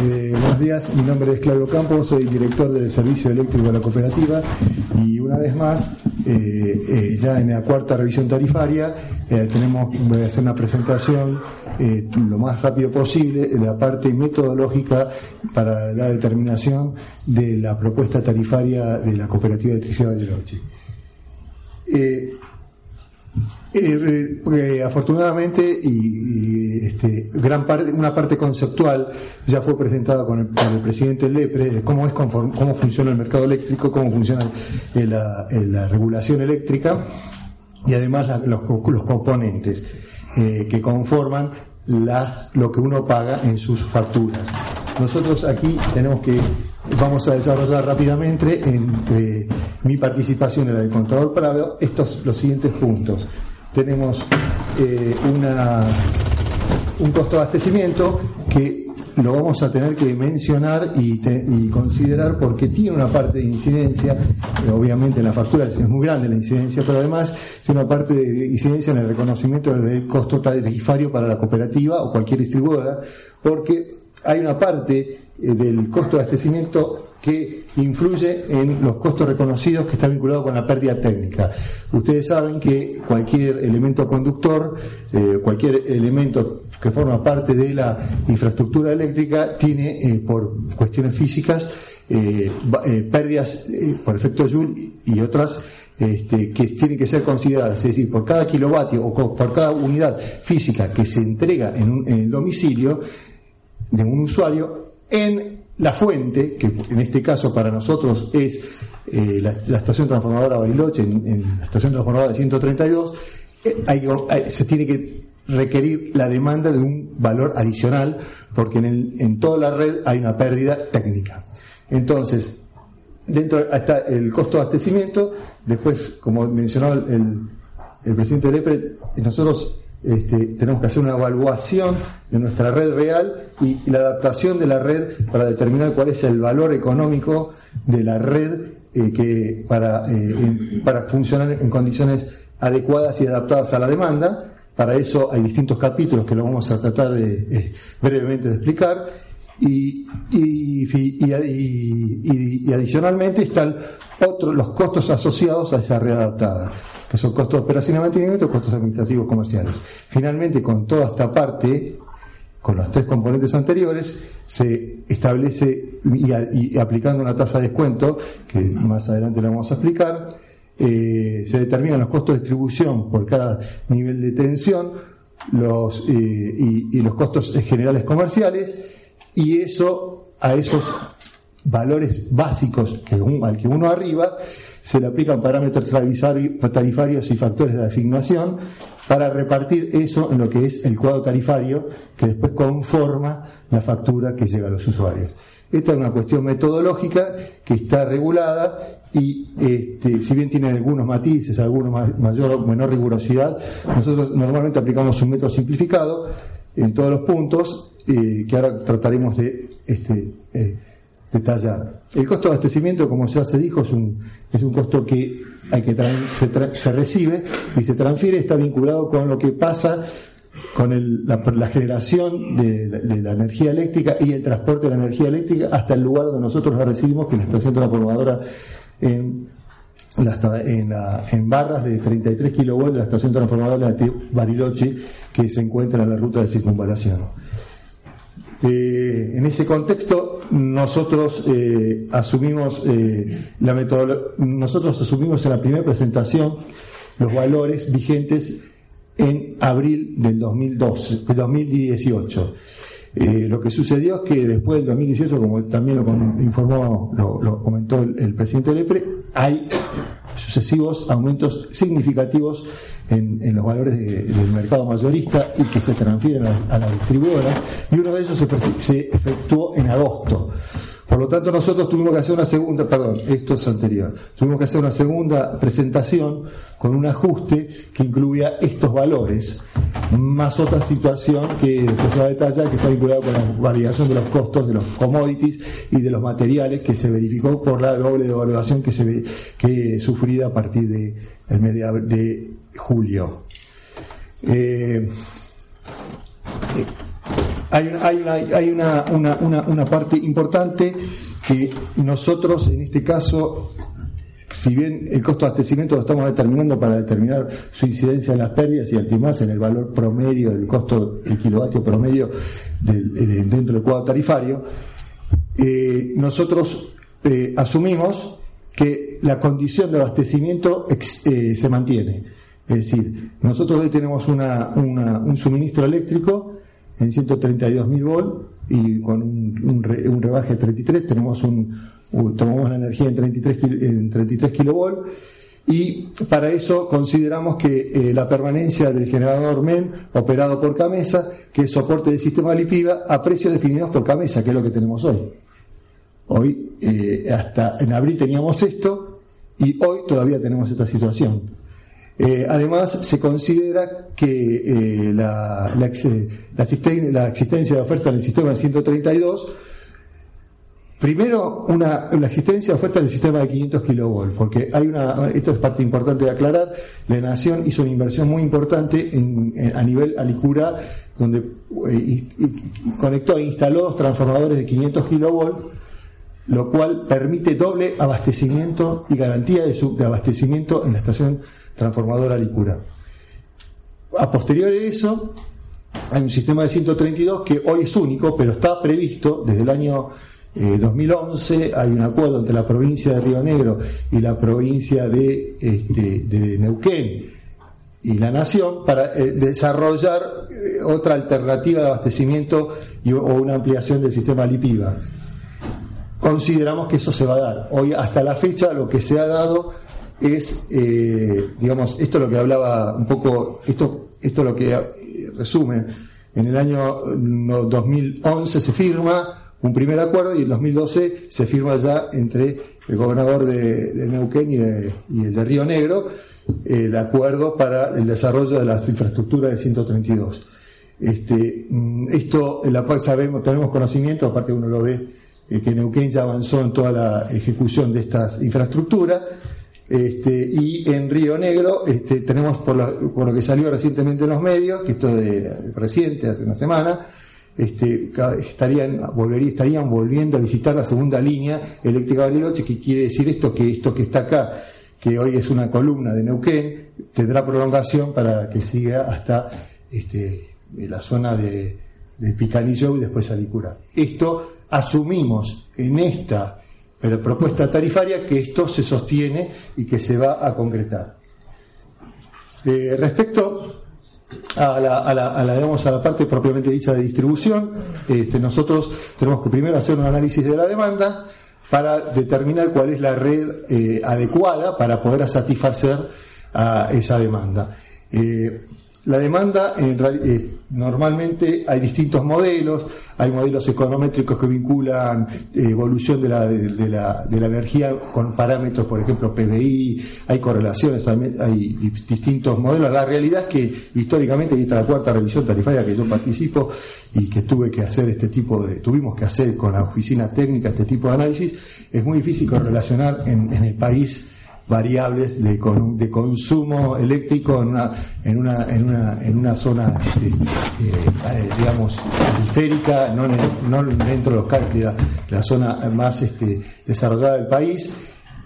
Eh, buenos días, mi nombre es Claudio Campos, soy director del Servicio Eléctrico de la Cooperativa y una vez más, eh, eh, ya en la cuarta revisión tarifaria, tenemos, voy a hacer una presentación lo más rápido posible de la parte metodológica para la determinación de la propuesta tarifaria de la Cooperativa de Electricidad de Noche. Eh, afortunadamente y, este, gran parte, una parte conceptual ya fue presentada con el, por el presidente Lepre cómo es cómo funciona el mercado eléctrico, cómo funciona la, regulación eléctrica y además los, componentes eh, que conforman la, lo que uno paga en sus facturas. Nosotros aquí tenemos que vamos a desarrollar rápidamente entre mi participación en la del contador Prado estos los siguientes puntos tenemos eh, una, un costo de abastecimiento que lo vamos a tener que mencionar y, considerar porque tiene una parte de incidencia, eh, obviamente en la factura es muy grande la incidencia, pero además tiene una parte de incidencia en el reconocimiento del costo tarifario para la cooperativa o cualquier distribuidora, porque hay una parte eh, del costo de abastecimiento que influye en los costos reconocidos que está vinculado con la pérdida técnica. Ustedes saben que cualquier elemento conductor, eh, cualquier elemento que forma parte de la infraestructura eléctrica tiene eh, por cuestiones físicas eh, pérdidas por efecto Joule y otras este, que tienen que ser consideradas, es decir, por cada kilovatio o por cada unidad física que se entrega en, en el domicilio de un usuario en la fuente, que en este caso para nosotros es eh, la, estación transformadora Bariloche, en, la estación transformadora de 132, eh, se tiene que requerir la demanda de un valor adicional, porque en, en toda la red hay una pérdida técnica. Entonces, dentro está el costo de abastecimiento, después, como mencionó el, el presidente Lepre, nosotros este, tenemos que hacer una evaluación de nuestra red real y, la adaptación de la red para determinar cuál es el valor económico de la red eh, que para, eh, para funcionar en condiciones adecuadas y adaptadas a la demanda. Para eso hay distintos capítulos que lo vamos a tratar de, eh, brevemente de explicar. Y, y, y, adicionalmente están otros los costos asociados a esa red adaptada que son costos de operación y mantenimiento costos administrativos comerciales. Finalmente, con toda esta parte, con los tres componentes anteriores, se establece, y, aplicando una tasa de descuento, que más adelante le vamos a explicar, eh, se determinan los costos de distribución por cada nivel de tensión los, eh, y, los costos generales comerciales, y eso a esos valores básicos que al que uno arriba se le aplican parámetros tarifarios y factores de asignación para repartir eso en lo que es el cuadro tarifario que después conforma la factura que llega a los usuarios. Esta es una cuestión metodológica que está regulada y este, si bien tiene algunos matices, algunos mayor o menor rigurosidad, nosotros normalmente aplicamos un método simplificado en todos los puntos eh, que ahora trataremos de este, eh, detallar. El costo de abastecimiento, como ya se dijo, es un, es un costo que, hay que se, recibe y se transfiere, está vinculado con lo que pasa con la, generación de la, energía eléctrica y el transporte de la energía eléctrica hasta el lugar donde nosotros la recibimos, que es la estación transformadora en, en, en barras de 33 kilovolts de la estación transformadora de Bariloche, que se encuentra en la ruta de circunvalación. Eh, en ese contexto, nosotros eh, asumimos eh, la nosotros asumimos en la primera presentación los valores vigentes en abril del 2012, 2018. Lo que sucedió es que después del 2018, como también lo informó, lo, comentó el, presidente Lepre, hay sucesivos aumentos significativos en, los valores del mercado mayorista y que se transfieren a, la distribuidora, y uno de ellos se, efectuó en agosto. Por lo tanto, nosotros tuvimos que hacer una segunda, perdón, esto es anterior, tuvimos que hacer una segunda presentación con un ajuste que incluía estos valores, más otra situación que después se va a detallar, que está vinculada con la variación de los costos de los commodities y de los materiales que se verificó por la doble devaluación que se que sufrida a partir de el mes de, julio. Eh, hay, hay, una, una, parte importante que nosotros, en este caso, si bien el costo de abastecimiento lo estamos determinando para determinar su incidencia en las pérdidas y además en el valor promedio del costo del kilovatio promedio dentro del cuadro tarifario, eh, nosotros eh, asumimos que la condición de abastecimiento eh, se mantiene. Es decir, nosotros hoy tenemos un suministro eléctrico en 132.000 volt y con un, rebaje de 33 tenemos un, tomamos la energía en 33, en 33 kilovolt y para eso consideramos que eh, la permanencia del generador MEN operado por Camesa, que es soporte del sistema LIPIVA, a precios definidos por Camesa, que es lo que tenemos hoy. Hoy, eh, hasta en abril teníamos esto y hoy todavía tenemos esta situación. Eh, además, se considera que eh, la, la, existencia de oferta en el sistema 132, primero una, la existencia de oferta en el sistema de 500 kV, porque hay una, esto es parte importante de aclarar, la Nación hizo una inversión muy importante a nivel Alicura, donde eh, conectó e instaló dos transformadores de 500 kV, lo cual permite doble abastecimiento y garantía de, de abastecimiento en la estación transformadora Licura. A posteriori de eso, hay un sistema de 132 que hoy es único, pero está previsto desde el año 2011. Eh, hay un acuerdo entre la provincia de Río Negro y la provincia de, este, Neuquén y la Nación para eh, desarrollar eh, otra alternativa de abastecimiento y, o una ampliación del sistema LIPIVA. Consideramos que eso se va a dar. Hoy, hasta la fecha, lo que se ha dado es, eh, digamos, esto es lo que hablaba un poco, esto, esto es lo que eh, resume. En el año 2011 se firma un primer acuerdo y en 2012 se firma ya entre el gobernador de, Neuquén y, el de Río Negro el acuerdo para el desarrollo de las infraestructuras de 132. Este, mm, esto, la cual sabemos, tenemos conocimiento, aparte uno lo ve, eh, que Neuquén ya avanzó en toda la ejecución de estas infraestructuras este, y en Río Negro este, tenemos, por lo, que salió recientemente en los medios, que esto de reciente, hace una semana, este, estarían, volvería, estarían volviendo a visitar la segunda línea eléctrica Bariloche, que quiere decir esto, que esto que está acá, que hoy es una columna de Neuquén, tendrá prolongación para que siga hasta la zona de, de Picanillo y después Alicura. Esto asumimos en esta propuesta tarifaria que esto se sostiene y que se va a concretar. Eh, respecto a la, a, a, la, parte propiamente dicha de distribución, este, nosotros tenemos que primero hacer un análisis de la demanda para determinar cuál es la red eh, adecuada para poder satisfacer a esa demanda. Eh, la demanda, en eh, normalmente hay distintos modelos, hay modelos econométricos que vinculan eh, evolución de la, de, la, de la energía con parámetros, por ejemplo, PBI, hay correlaciones, hay, distintos modelos. La realidad es que históricamente, y esta es la cuarta revisión tarifaria que yo participo y que tuve que hacer este tipo de, tuvimos que hacer con la oficina técnica este tipo de análisis, es muy difícil correlacionar en, en el país variables de, de consumo eléctrico en una, en una, en una, en una zona, este, eh, digamos, periférica, no, no dentro de los de la, la zona más este, desarrollada del país.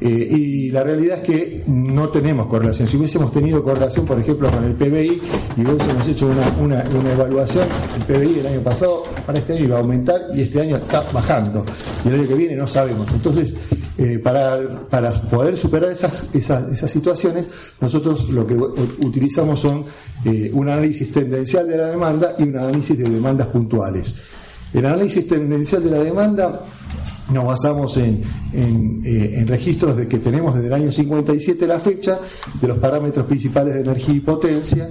Eh, y la realidad es que no tenemos correlación. Si hubiésemos tenido correlación, por ejemplo, con el PBI y hubiésemos hecho una, una, una evaluación, el PBI el año pasado para este año iba a aumentar y este año está bajando. Y el año que viene no sabemos. Entonces, eh, para, para, poder superar esas, esas, esas, situaciones, nosotros lo que utilizamos son eh, un análisis tendencial de la demanda y un análisis de demandas puntuales. El análisis tendencial de la demanda nos basamos en, eh, en, registros de que tenemos desde el año 57 la fecha de los parámetros principales de energía y potencia,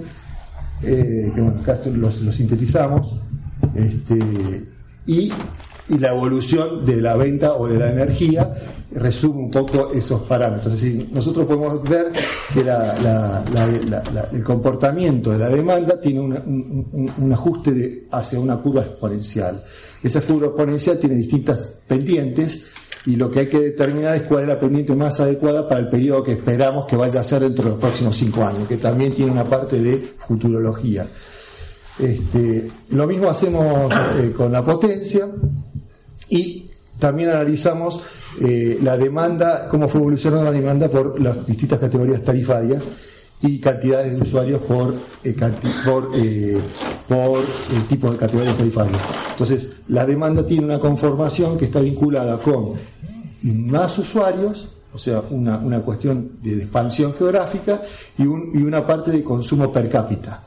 que bueno, acá los, los sintetizamos, este, y y la evolución de la venta o de la energía resume un poco esos parámetros. Es decir, nosotros podemos ver que el comportamiento de la demanda tiene un, ajuste hacia una curva exponencial. Esa curva exponencial tiene distintas pendientes y lo que hay que determinar es cuál es la pendiente más adecuada para el periodo que esperamos que vaya a ser dentro de los próximos cinco años, que también tiene una parte de futurología. Este, lo mismo hacemos eh, con la potencia y también analizamos eh, la demanda, cómo fue evolucionando la demanda por las distintas categorías tarifarias y cantidades de usuarios por, eh, por, eh, por tipo de categorías tarifarias. Entonces, la demanda tiene una conformación que está vinculada con más usuarios, o sea, una, una cuestión de expansión geográfica y, un, y, una parte de consumo per cápita.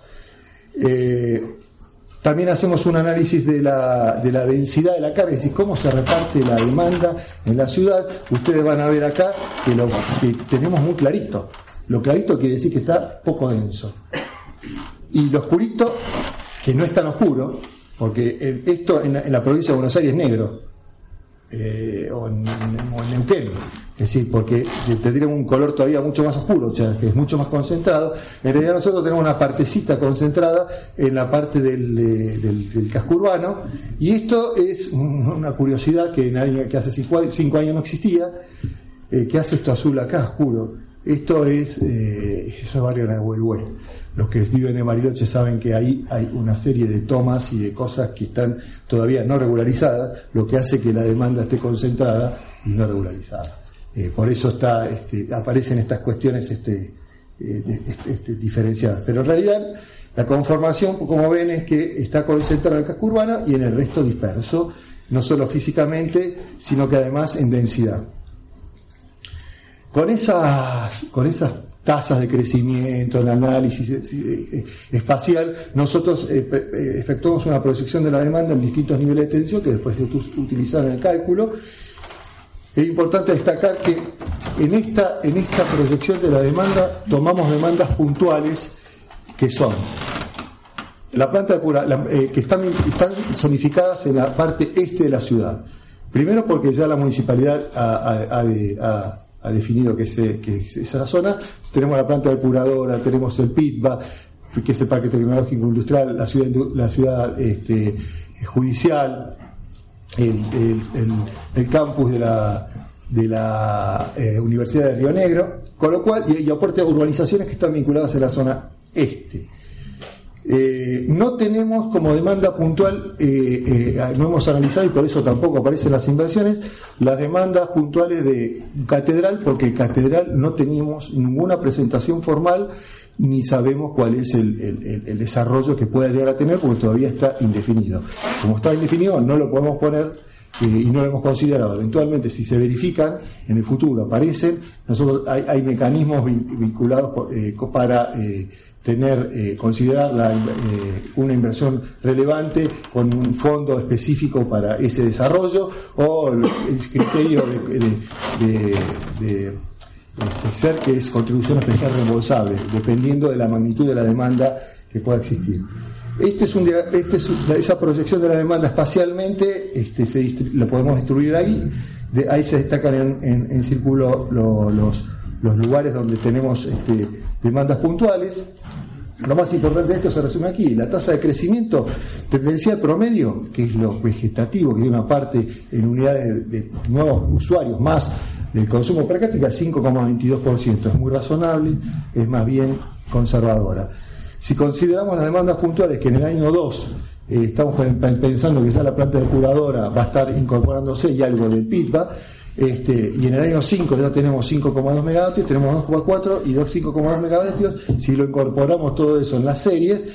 También hacemos un análisis de la, de la densidad de la carga, es decir, cómo se reparte la demanda en la ciudad. Ustedes van a ver acá que lo que tenemos muy clarito. Lo clarito quiere decir que está poco denso. Y lo oscurito, que no es tan oscuro, porque esto en la provincia de Buenos Aires es negro, eh, o, en, Neuquén, es decir, porque tendríamos un color todavía mucho más oscuro, o sea, que es mucho más concentrado. En realidad nosotros tenemos una partecita concentrada en la parte del, del, casco urbano, y esto es una curiosidad que, en que hace cinco, años no existía, eh, que hace esto azul acá, oscuro. Esto es, eh, eso es barrio Nahuelhue los que viven en Mariloche saben que ahí hay una serie de tomas y de cosas que están todavía no regularizadas, lo que hace que la demanda esté concentrada y no regularizada. Eh, por eso está, este, aparecen estas cuestiones este, eh, este, diferenciadas. Pero en realidad la conformación, como ven, es que está concentrada en el casco urbano y en el resto disperso, no solo físicamente, sino que además en densidad. Con esas, con esas tasas de crecimiento, el análisis eh, eh, espacial, nosotros eh, efectuamos una proyección de la demanda en distintos niveles de tensión que después se utilizaron en el cálculo. Es importante destacar que en esta, en esta proyección de la demanda tomamos demandas puntuales que son la planta de cura, que están, están zonificadas en la parte este de la ciudad. Primero porque ya la municipalidad ha, ha definido que, es esa zona. Tenemos la planta depuradora, tenemos el PITBA, que es el Parque Tecnológico Industrial, la ciudad, la ciudad este, judicial, el, campus de la, eh, Universidad de Río Negro, con lo cual, y, y aporte urbanizaciones que están vinculadas a la zona este. Eh, no tenemos como demanda puntual, eh, eh, no hemos analizado y por eso tampoco aparecen las inversiones, las demandas puntuales de Catedral, porque Catedral no teníamos ninguna presentación formal ni sabemos cuál es el, desarrollo que pueda llegar a tener porque todavía está indefinido. Como está indefinido, no lo podemos poner y no lo hemos considerado. Eventualmente, si se verifican, en el futuro aparecen, nosotros hay, hay mecanismos vinculados para tener, eh, considerar eh, una inversión relevante con un fondo específico para ese desarrollo o el, criterio de, de, ser que es contribución especial reembolsable, dependiendo de la magnitud de la demanda que pueda existir. Este es este es, esa proyección de la demanda espacialmente este, se lo podemos distribuir ahí. Ahí se destacan en, círculo los, los lugares donde tenemos este, demandas puntuales. Lo más importante de esto se resume aquí, la tasa de crecimiento tendencial promedio, que es lo vegetativo, que es una parte en unidades de, nuevos usuarios más del consumo per cápita, 5,22%. Es muy razonable, es más bien conservadora. Si consideramos las demandas puntuales, que en el año 2 eh, estamos pensando que ya la planta depuradora va a estar incorporándose y algo del PITBA, este, y en el año 5 ya tenemos 5,2 megavatios, tenemos 2,4 y 5,2 megavatios. Si lo incorporamos todo eso en las series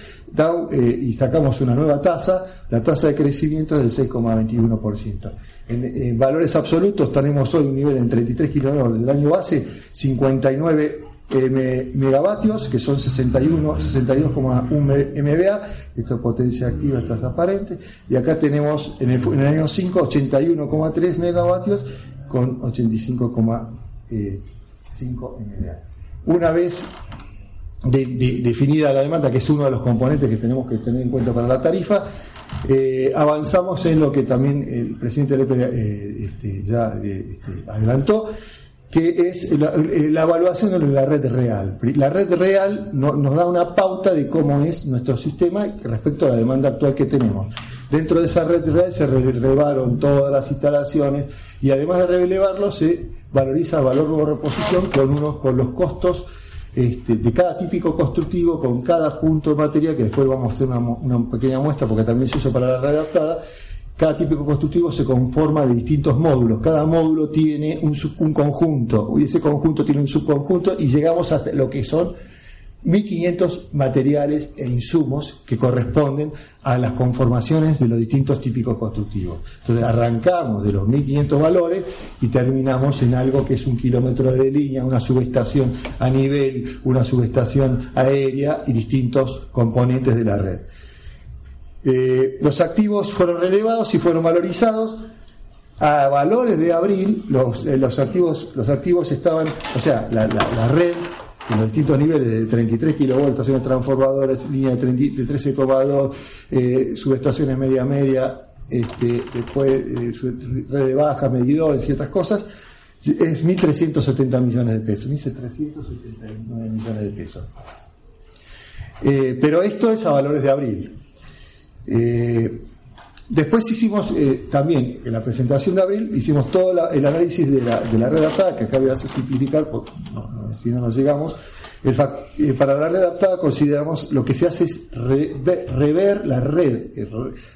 eh, y sacamos una nueva tasa, la tasa de crecimiento es del 6,21%. En, valores absolutos tenemos hoy un nivel en 33 kilómetros del año base, 59 eh, megavatios, que son 61, 62,1 MVA, esto es potencia activa, esto es aparente, y acá tenemos en el, en el año 5 81,3 megavatios con 85,5 MVA. Una vez definida la demanda, que es uno de los componentes que tenemos que tener en cuenta para la tarifa, eh, avanzamos en lo que también el presidente Lepe eh, este, ya este, adelantó, que es la, evaluación de la red real. La red real nos da una pauta de cómo es nuestro sistema respecto a la demanda actual que tenemos. Dentro de esa red real se relevaron todas las instalaciones y además de relevarlo se valoriza valor de reposición con unos con los costos este, de cada típico constructivo, con cada punto de materia, que después vamos a hacer una, pequeña muestra porque también se hizo para la red cada típico constructivo se conforma de distintos módulos. Cada módulo tiene un, un conjunto, y ese conjunto tiene un subconjunto, y llegamos a lo que son 1.500 materiales e insumos que corresponden a las conformaciones de los distintos típicos constructivos. Entonces arrancamos de los 1.500 valores y terminamos en algo que es un kilómetro de línea, una subestación a nivel, una subestación aérea y distintos componentes de la red. Eh, los activos fueron relevados y fueron valorizados a valores de abril, los, eh, activos, los activos estaban, o sea, la red en los distintos niveles de 33 kilovolts, transformadores, línea de, 13,2, eh, subestaciones media-media, este, después eh, red de baja, medidores y otras cosas, es 1.370 millones de pesos, 1.379 millones de pesos. Eh, pero esto es a valores de abril. Después hicimos eh, también, en la presentación de abril, hicimos todo el análisis de la, de la red adaptada, que acá voy a simplificar, porque si no nos llegamos. Eh, para la red adaptada consideramos lo que se hace es rever la red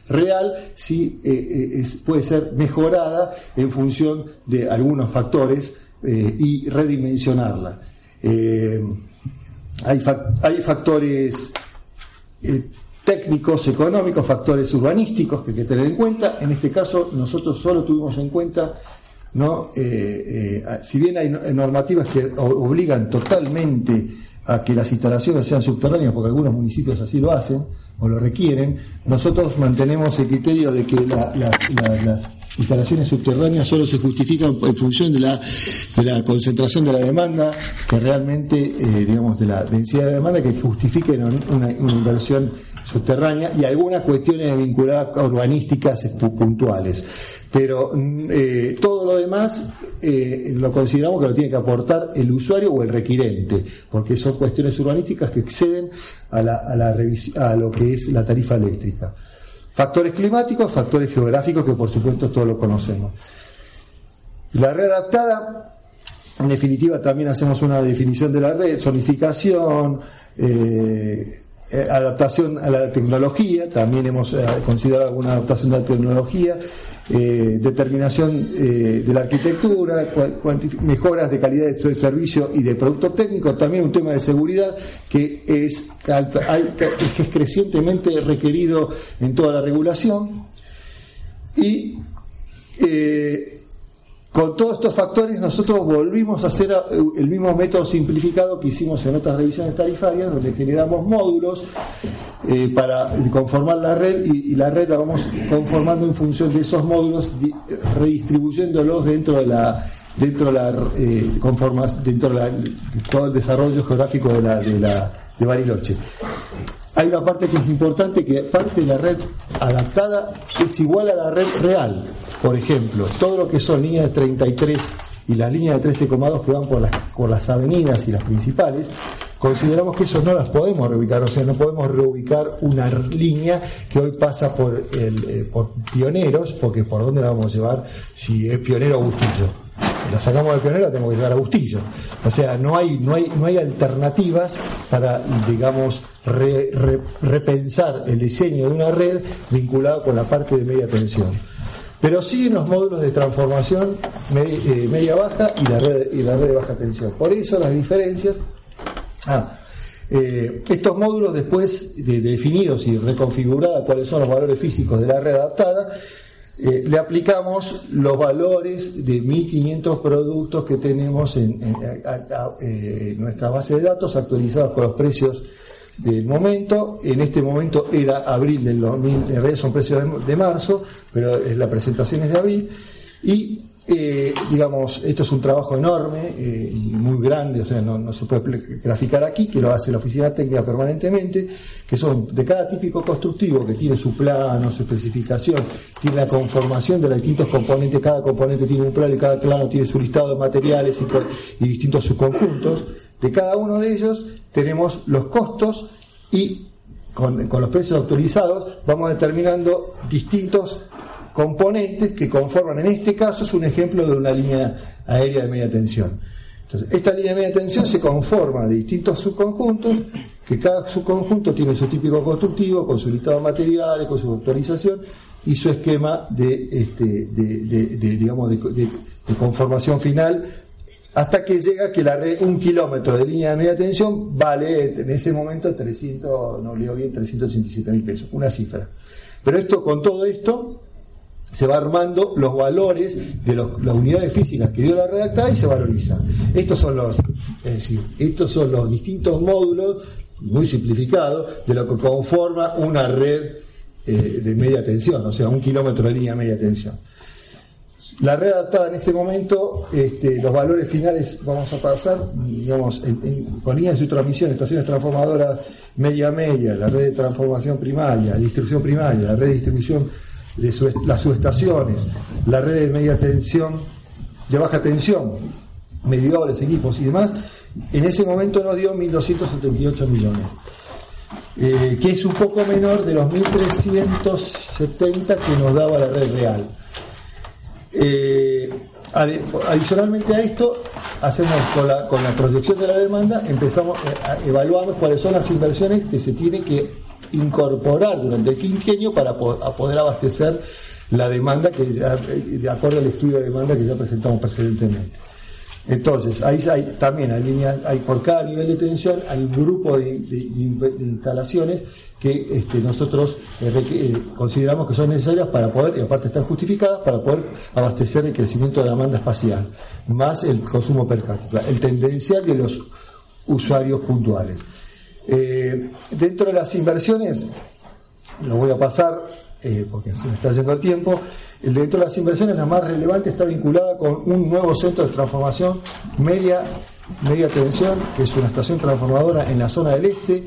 real si eh, puede ser mejorada en función de algunos factores y redimensionarla. hay, hay factores técnicos, económicos, factores urbanísticos que hay que tener en cuenta. En este caso, nosotros solo tuvimos en cuenta, ¿no? Eh, eh, si bien hay normativas que obligan totalmente a que las instalaciones sean subterráneas, porque algunos municipios así lo hacen o lo requieren, nosotros mantenemos el criterio de que las instalaciones subterráneas solo se justifican en función de la, de la concentración de la demanda, que realmente, eh, digamos, de la densidad de demanda, que justifiquen una, una inversión subterránea y algunas cuestiones vinculadas a urbanísticas puntuales. Pero mm, eh, todo lo demás eh, lo consideramos que lo tiene que aportar el usuario o el requirente, porque son cuestiones urbanísticas que exceden a, la, a, la a lo que es la tarifa eléctrica. Factores climáticos, factores geográficos, que por supuesto todos lo conocemos. La red adaptada, en definitiva, también hacemos una definición de la red, zonificación, eh, eh, adaptación a la tecnología, también hemos eh, considerado alguna adaptación a la tecnología, eh, determinación de la arquitectura, mejoras de calidad de servicio y de producto técnico, también un tema de seguridad que es, que es crecientemente requerido en toda la regulación. Y con todos estos factores nosotros volvimos a hacer eh, el mismo método simplificado que hicimos en otras revisiones tarifarias, donde generamos módulos eh, para conformar la red y, la red la vamos conformando en función de esos módulos, redistribuyéndolos dentro de la dentro de la eh, dentro de, todo el desarrollo geográfico de la de Bariloche. Hay una parte que es importante, que parte de la red adaptada es igual a la red real. Por ejemplo, todo lo que son líneas de 33 y las líneas de 13,2 que van por las, por las avenidas y las principales, consideramos que eso no las podemos reubicar, o sea, no podemos reubicar una línea que hoy pasa por, el, eh, por pioneros, porque por dónde la vamos a llevar si es pionero o Bustillo. La sacamos de pionero, la tenemos que llevar a Bustillo. O sea, no hay, no hay, no hay alternativas para, digamos, repensar el diseño de una red vinculada con la parte de media tensión pero siguen los módulos de transformación eh, media, baja y la, red, y la red de baja tensión. Por eso las diferencias. Ah, eh, estos módulos, después de, definidos y reconfigurados cuáles son los valores físicos de la red adaptada, eh, le aplicamos los valores de 1500 productos que tenemos en, en nuestra base de datos actualizados con los precios del momento. En este momento era abril del 2000, en realidad son precios de, marzo, pero la presentación es de abril. Y eh, digamos, esto es un trabajo enorme eh, y muy grande, o sea, no, se puede graficar aquí, que lo hace la oficina técnica permanentemente, que son de cada típico constructivo que tiene su plano, su especificación, tiene la conformación de los distintos componentes, cada componente tiene un plano y cada plano tiene su listado de materiales y, distintos subconjuntos. De cada uno de ellos tenemos los costos y con, con los precios actualizados vamos determinando distintos componentes que conforman, en este caso es un ejemplo de una línea aérea de media tensión. Entonces, esta línea de media tensión se conforma de distintos subconjuntos, que cada subconjunto tiene su típico constructivo, con su listado de materiales, con su autorización y su esquema de, este, de, conformación final, hasta que llega que la red, un kilómetro de línea de media tensión vale en ese momento 300, no leo bien, 387 mil pesos, una cifra. Pero esto, con todo esto, se va armando los valores de las unidades físicas que dio la redactada y se valoriza. Estos son los, estos son los distintos módulos, muy simplificados, de lo que conforma una red eh, de media tensión, o sea, un kilómetro de línea media tensión. La red adaptada en este momento, este, los valores finales vamos a pasar, digamos, con líneas de transmisión, estaciones transformadoras media-media, la red de transformación primaria, distribución primaria, la red de distribución las subestaciones, la red de media tensión, de baja tensión, medidores, equipos y demás, en ese momento nos dio 1.278 millones, eh, que es un poco menor de los 1.370 que nos daba la red real. Eh, adicionalmente a esto, hacemos con la, con la proyección de la demanda, empezamos, a evaluamos cuáles son las inversiones que se tienen que incorporar durante el quinquenio para poder abastecer la demanda que ya, de acuerdo al estudio de demanda que ya presentamos precedentemente. Entonces, ahí hay, también hay líneas, hay por cada nivel de tensión hay un grupo de, instalaciones que este, nosotros eh, eh, consideramos que son necesarias para poder, y aparte están justificadas, para poder abastecer el crecimiento de la demanda espacial, más el consumo per cápita, el tendencial de los usuarios puntuales. Eh, dentro de las inversiones, lo voy a pasar eh, porque se me está yendo el tiempo, dentro de las inversiones la más relevante está vinculada con un nuevo centro de transformación media, media tensión, que es una estación transformadora en la zona del este,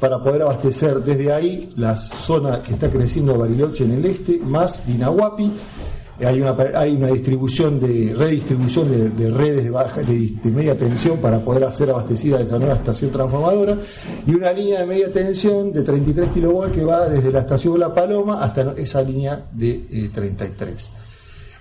para poder abastecer desde ahí la zona que está creciendo Bariloche en el este, más Dinahuapi, hay una, hay una distribución de redistribución de, redes de, baja, de, media tensión para poder hacer abastecida esa nueva estación transformadora y una línea de media tensión de 33 kV que va desde la estación La Paloma hasta esa línea de 33.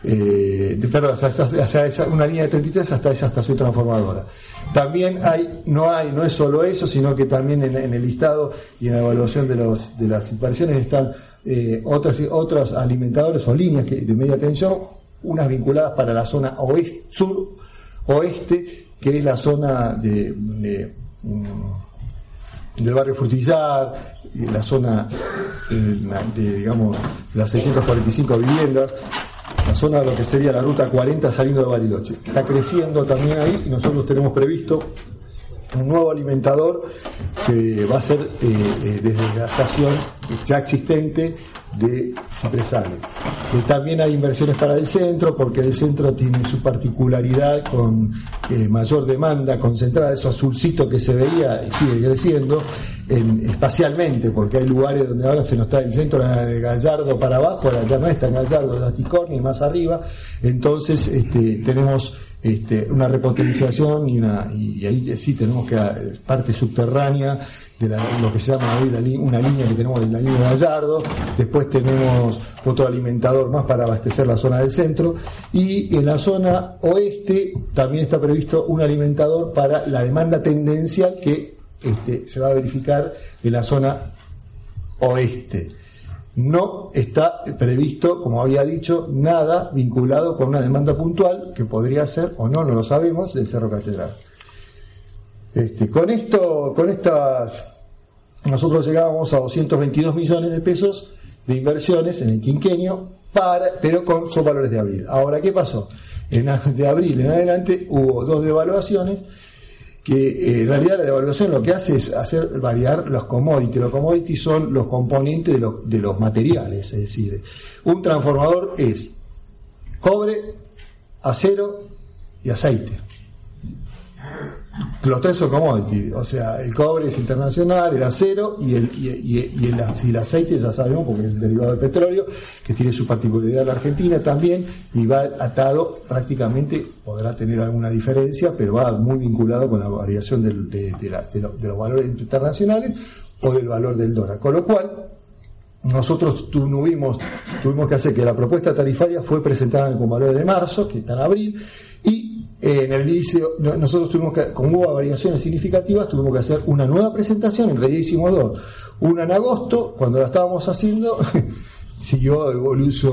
Eh, eh perdón, hasta, una línea de 33 hasta esa estación transformadora. También hay, no hay, no es solo eso, sino que también en, el listado y en la evaluación de, los, de las inversiones están eh, otras, alimentadores o líneas de media tensión, unas vinculadas para la zona oeste, sur, oeste, que es la zona de, mm, del barrio Frutillar, la zona de, digamos, las 645 viviendas, la zona de lo que sería la ruta 40 saliendo de Bariloche. Está creciendo también ahí y nosotros tenemos previsto un nuevo alimentador que va a ser eh, eh, desde la estación ya existente de Cipresales. Eh, también hay inversiones para el centro, porque el centro tiene su particularidad con mayor demanda concentrada, eso azulcito que se veía sigue creciendo en, espacialmente, porque hay lugares donde ahora se nos está el centro de Gallardo para abajo, ahora ya no está en Gallardo, la Ticorni más arriba, entonces este, tenemos este, una repotenciación y, una, y ahí sí tenemos que parte subterránea de lo que se llama una línea que tenemos de la línea de Gallardo, después tenemos otro alimentador más para abastecer la zona del centro. Y en la zona oeste también está previsto un alimentador para la demanda tendencial que este, se va a verificar en la zona oeste no está previsto, como había dicho, nada vinculado con una demanda puntual que podría ser, o no, no lo sabemos, del Cerro Catedral. Este, con esto, con estas, nosotros llegábamos a 222 millones de pesos de inversiones en el quinquenio, para, pero con son valores de abril. Ahora, ¿qué pasó? En, de abril en adelante hubo dos devaluaciones que eh, en realidad la devaluación lo que hace es hacer variar los commodities. Los commodities son los componentes de, de los materiales, es decir, un transformador es cobre, acero y aceite. Los tres son commodities, o sea, el cobre es internacional, el acero y el, y, el, aceite ya sabemos porque es un derivado del petróleo, que tiene su particularidad en la Argentina también y va atado prácticamente, podrá tener alguna diferencia, pero va muy vinculado con la variación de, los valores internacionales o del valor del dólar. Con lo cual, nosotros tuvimos, tuvimos que hacer que la propuesta tarifaria fue presentada con valores de marzo, que está en abril, y en el inicio, nosotros tuvimos que, como hubo variaciones significativas, tuvimos que hacer una nueva presentación, en realidad hicimos dos. Una en agosto, cuando la estábamos haciendo, siguió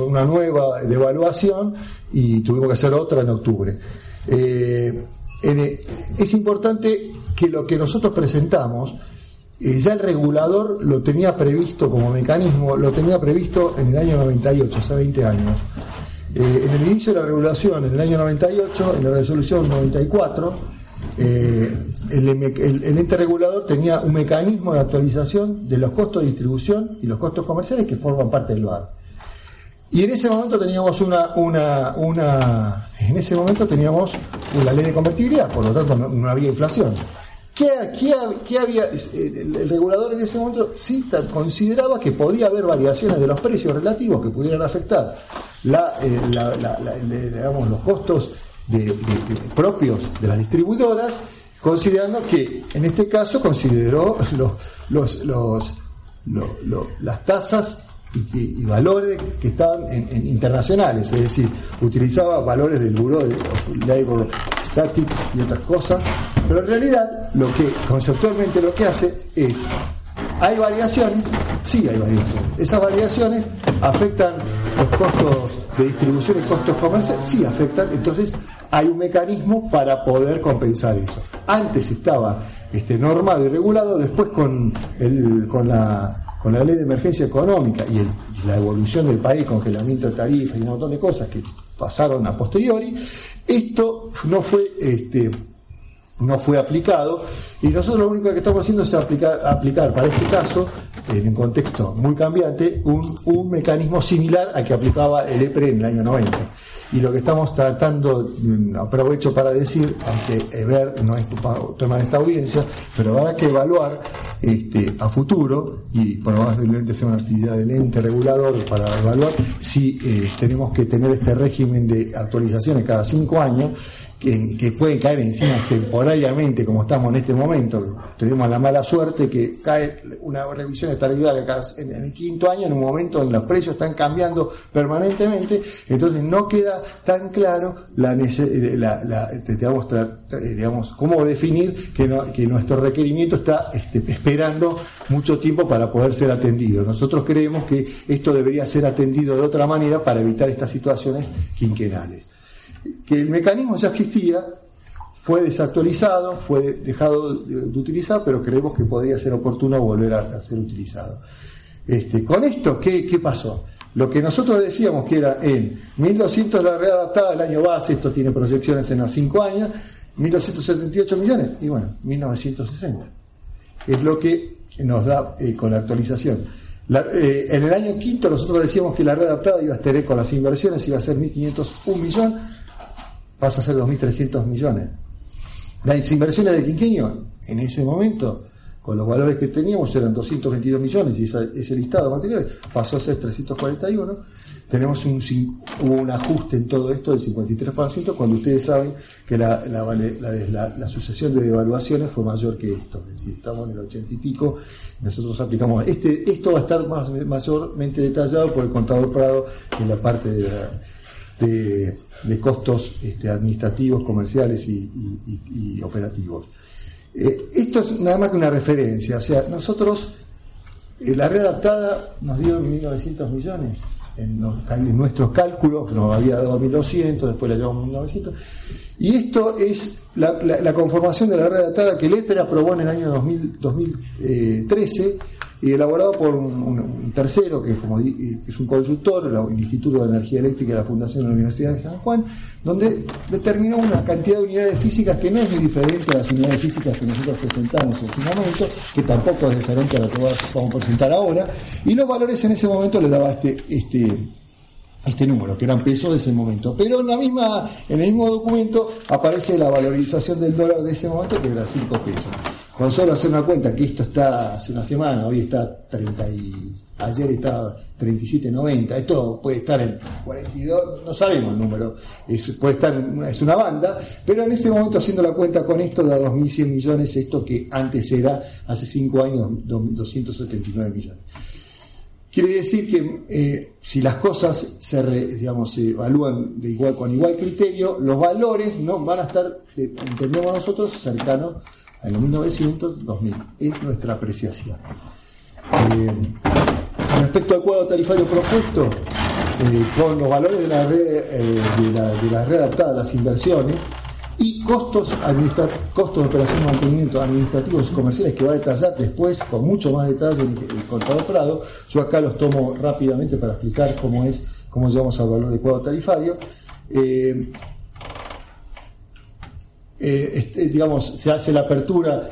una nueva devaluación y tuvimos que hacer otra en octubre. Eh, es importante que lo que nosotros presentamos, eh, ya el regulador lo tenía previsto como mecanismo, lo tenía previsto en el año 98, hace 20 años. Eh, en el inicio de la regulación, en el año 98, en la resolución 94, eh, el, ente regulador tenía un mecanismo de actualización de los costos de distribución y los costos comerciales que forman parte del BAD. Y en ese momento teníamos una, una, una en ese momento teníamos una ley de convertibilidad, por lo tanto no había inflación. ¿Qué, había? El, regulador en ese momento sí consideraba que podía haber variaciones de los precios relativos que pudieran afectar la, eh, los costos propios de las distribuidoras, considerando que en este caso consideró las tasas y, valores que estaban en, internacionales, es decir, utilizaba valores del Bureau de Labor Statistics y otras cosas, pero en realidad lo que conceptualmente lo que hace es ¿Hay variaciones? Sí hay variaciones. Esas variaciones afectan los costos de distribución y costos comerciales, sí afectan, entonces hay un mecanismo para poder compensar eso. Antes estaba este, normado y regulado, después con, el, con la con la ley de emergencia económica y, la evolución del país, congelamiento de tarifas y un montón de cosas que pasaron a posteriori, esto no fue, este, no fue aplicado y nosotros lo único que estamos haciendo es aplicar, aplicar para este caso, en un contexto muy cambiante, un, un mecanismo similar al que aplicaba el EPRE en el año 90 y lo que estamos tratando, mm, aprovecho para decir, aunque ver no es tema de esta audiencia, pero habrá que evaluar este, a futuro, y probablemente sea una actividad del ente regulador para evaluar si eh, tenemos que tener este régimen de actualizaciones cada cinco años que, que, pueden caer encima temporariamente, como estamos en este momento. Tenemos la mala suerte que cae una revisión tarifarias en, el quinto año, en un momento en los precios están cambiando permanentemente, entonces no queda tan claro la, la, la digamos, digamos, cómo definir que, que nuestro requerimiento está este, esperando mucho tiempo para poder ser atendido. Nosotros creemos que esto debería ser atendido de otra manera para evitar estas situaciones quinquenales que el mecanismo ya existía, fue desactualizado, fue dejado de, utilizar, pero creemos que podría ser oportuno volver a, ser utilizado. Este, con esto, ¿qué, ¿qué, pasó? Lo que nosotros decíamos que era en 1200 la red adaptada el año base, esto tiene proyecciones en los 5 años, 1278 millones, y bueno, 1960. Es lo que nos da eh, con la actualización. Eh, en el año quinto nosotros decíamos que la red adaptada iba a tener con las inversiones, iba a ser 1.501 millones, pasa a ser 2.300 millones. Las inversiones de quinquenio, en ese momento, con los valores que teníamos, eran 222 millones y ese listado de materiales pasó a ser 341. Tenemos un, hubo un ajuste en todo esto del 53% cuando ustedes saben que la, la, sucesión de devaluaciones fue mayor que esto. Es decir, estamos en el 80 y pico, nosotros aplicamos. Este, esto va a estar mayormente detallado por el contador Prado en la parte de de costos este, administrativos, comerciales y, operativos. Eh, esto es nada más que una referencia, o sea, nosotros, eh, la red adaptada nos dio 1.900 millones en, nuestros cálculos, nos había dado 1.200, después la llevamos a 1.900, y esto es la, conformación de la red adaptada que el EPER aprobó en el año 2013 y elaborado por un, tercero, que, es un consultor, el Instituto de Energía Eléctrica de la Fundación de la Universidad de San Juan, donde determinó una cantidad de unidades físicas que no es muy diferente a las unidades físicas que nosotros presentamos en su momento, que tampoco es diferente a lo que vamos a presentar ahora, y los valores en ese momento le daba este, este este número, que eran pesos de ese momento. Pero en, la misma, en el mismo documento aparece la valorización del dólar de ese momento, que era 5 pesos. Con solo hacer una cuenta, que esto está hace una semana, hoy está 30 y, ayer estaba 37.90, esto puede estar en 42, no sabemos el número, es, puede estar en, es una banda, pero en este momento haciendo la cuenta con esto da 2.100 millones, esto que antes era hace 5 años 279 millones. Quiere decir que eh, si las cosas se, digamos, se evalúan de igual, con igual criterio, los valores no van a estar, eh, entendemos nosotros, cercanos a los 1900, 2000. Es nuestra apreciación. Eh, respecto al cuadro tarifario propuesto, con los valores de la red, de la, de la red adaptada a las inversiones, y costos, costos de operación mantenimiento administrativos comerciales que va a detallar después con mucho más detalle el, contador Prado. Yo acá los tomo rápidamente para explicar cómo es, cómo llegamos al valor de cuadro tarifario. Eh, eh, este, digamos, se hace la apertura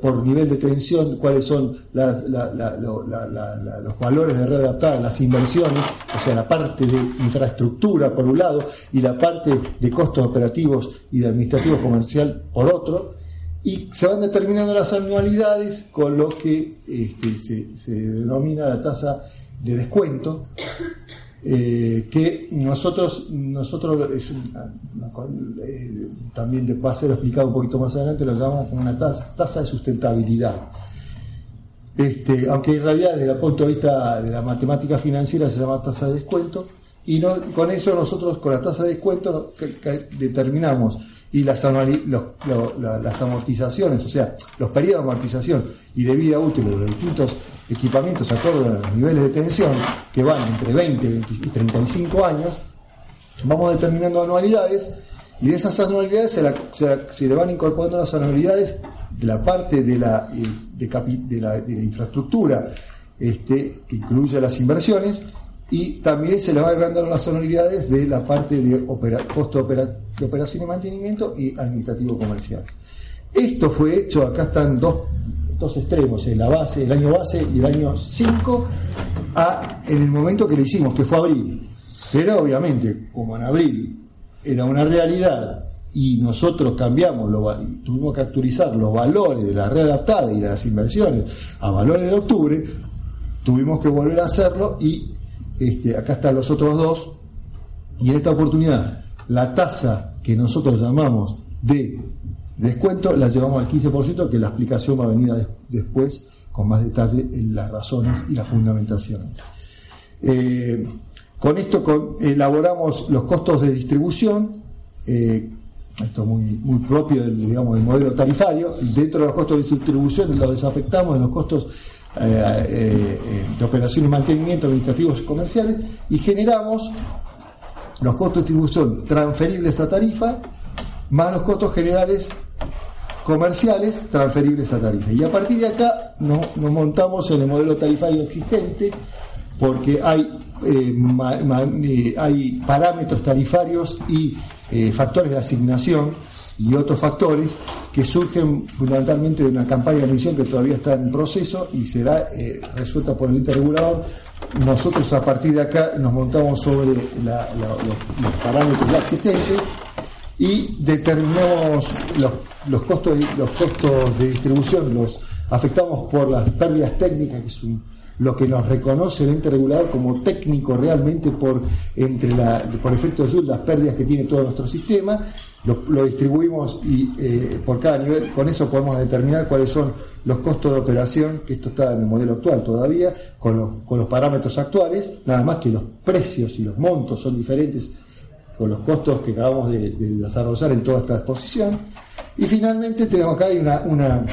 por nivel de tensión, cuáles son los valores de red adaptada, las inversiones, o sea, la parte de infraestructura por un lado y la parte de costos operativos y de administrativo comercial por otro, y se van determinando las anualidades con lo que este, se denomina la tasa de descuento eh, que nosotros, nosotros es eh, también va a ser explicado un poquito más adelante, lo llamamos como una tasa, de sustentabilidad. Este, aunque en realidad desde el punto de vista de la matemática financiera se llama tasa de descuento, y con eso nosotros con la tasa de descuento determinamos y las, las amortizaciones, o sea, los periodos de amortización y de vida útil de los distintos equipamientos acorde a los niveles de tensión, que van entre 20 y 35 años, vamos determinando anualidades y de esas anualidades se, le van incorporando las anualidades de la parte de la, eh, de, la, infraestructura este, que incluye las inversiones y también se le va agregando las anualidades de la parte de costo de operación y mantenimiento y administrativo comercial. Esto fue hecho, acá están dos dos extremos, la base, el año base y el año 5, a en el momento que le hicimos, que fue abril. Pero obviamente, como en abril era una realidad y nosotros cambiamos, lo, tuvimos que actualizar los valores de la red adaptada y las inversiones a valores de octubre, tuvimos que volver a hacerlo y este, acá están los otros dos. Y en esta oportunidad, la tasa que nosotros llamamos de descuento la llevamos al 15%, que la explicación va a venir después con más detalle en las razones y las fundamentaciones. Eh, con esto elaboramos los costos de distribución, eh, esto es muy, muy propio del, digamos, del modelo tarifario, dentro de los costos de distribución los desafectamos de los costos eh, de operación y mantenimiento administrativos y comerciales y generamos los costos de distribución transferibles a tarifa más los costos generales comerciales transferibles a tarifa. Y a partir de acá nos, montamos en el modelo tarifario existente porque hay, eh, eh, hay parámetros tarifarios y eh, factores de asignación y otros factores que surgen fundamentalmente de una campaña de emisión que todavía está en proceso y será resuelta por el interregulador. Nosotros a partir de acá nos montamos sobre los, los parámetros ya existentes y determinamos los, los, costos, los costos de distribución, los afectamos por las pérdidas técnicas, que es lo que nos reconoce el ente regulador como técnico realmente por, entre la, por efecto de las pérdidas que tiene todo nuestro sistema, lo, distribuimos y eh, por cada nivel, con eso podemos determinar cuáles son los costos de operación, que esto está en el modelo actual todavía, con los, con los parámetros actuales, nada más que los precios y los montos son diferentes con los costos que acabamos de, desarrollar en toda esta exposición. Y finalmente tenemos acá una,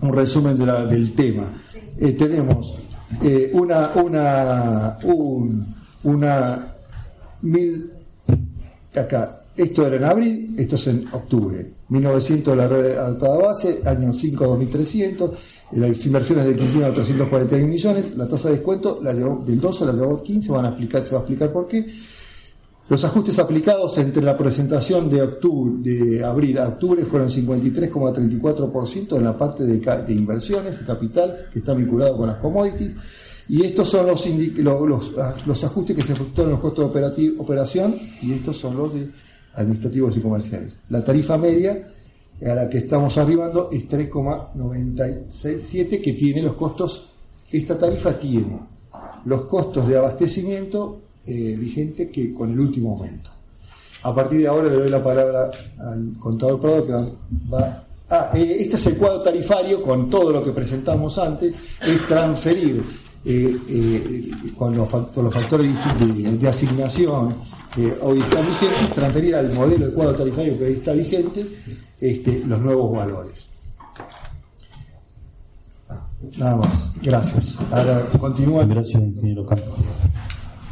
un resumen del tema. Eh, tenemos eh, una, una, una mil, acá, esto era en abril, esto es en octubre. 1900 la red alta base, año 5 2300, las inversiones de Quintino 341 millones, la tasa de descuento la llevó, del 12 la llevó 15, van a explicar, se va a explicar por qué. Los ajustes aplicados entre la presentación de, abril a octubre fueron 53,34% en la parte de, inversiones y capital que está vinculado con las commodities Y estos son los, los, ajustes que se efectúan en los costos de operación y estos son los de administrativos y comerciales. La tarifa media a la que estamos arribando es 3,967 que tiene los costos, esta tarifa tiene los costos de abastecimiento eh, vigente que con el último aumento. A partir de ahora le doy la palabra al contador Prado que va Ah, eh, este es el cuadro tarifario con todo lo que presentamos antes, es transferir eh, con, los, factores de, asignación que hoy están vigentes, transferir al modelo del cuadro tarifario que hoy está vigente este, los nuevos valores. Nada más, gracias. Ahora continúa. Gracias, ingeniero Campos.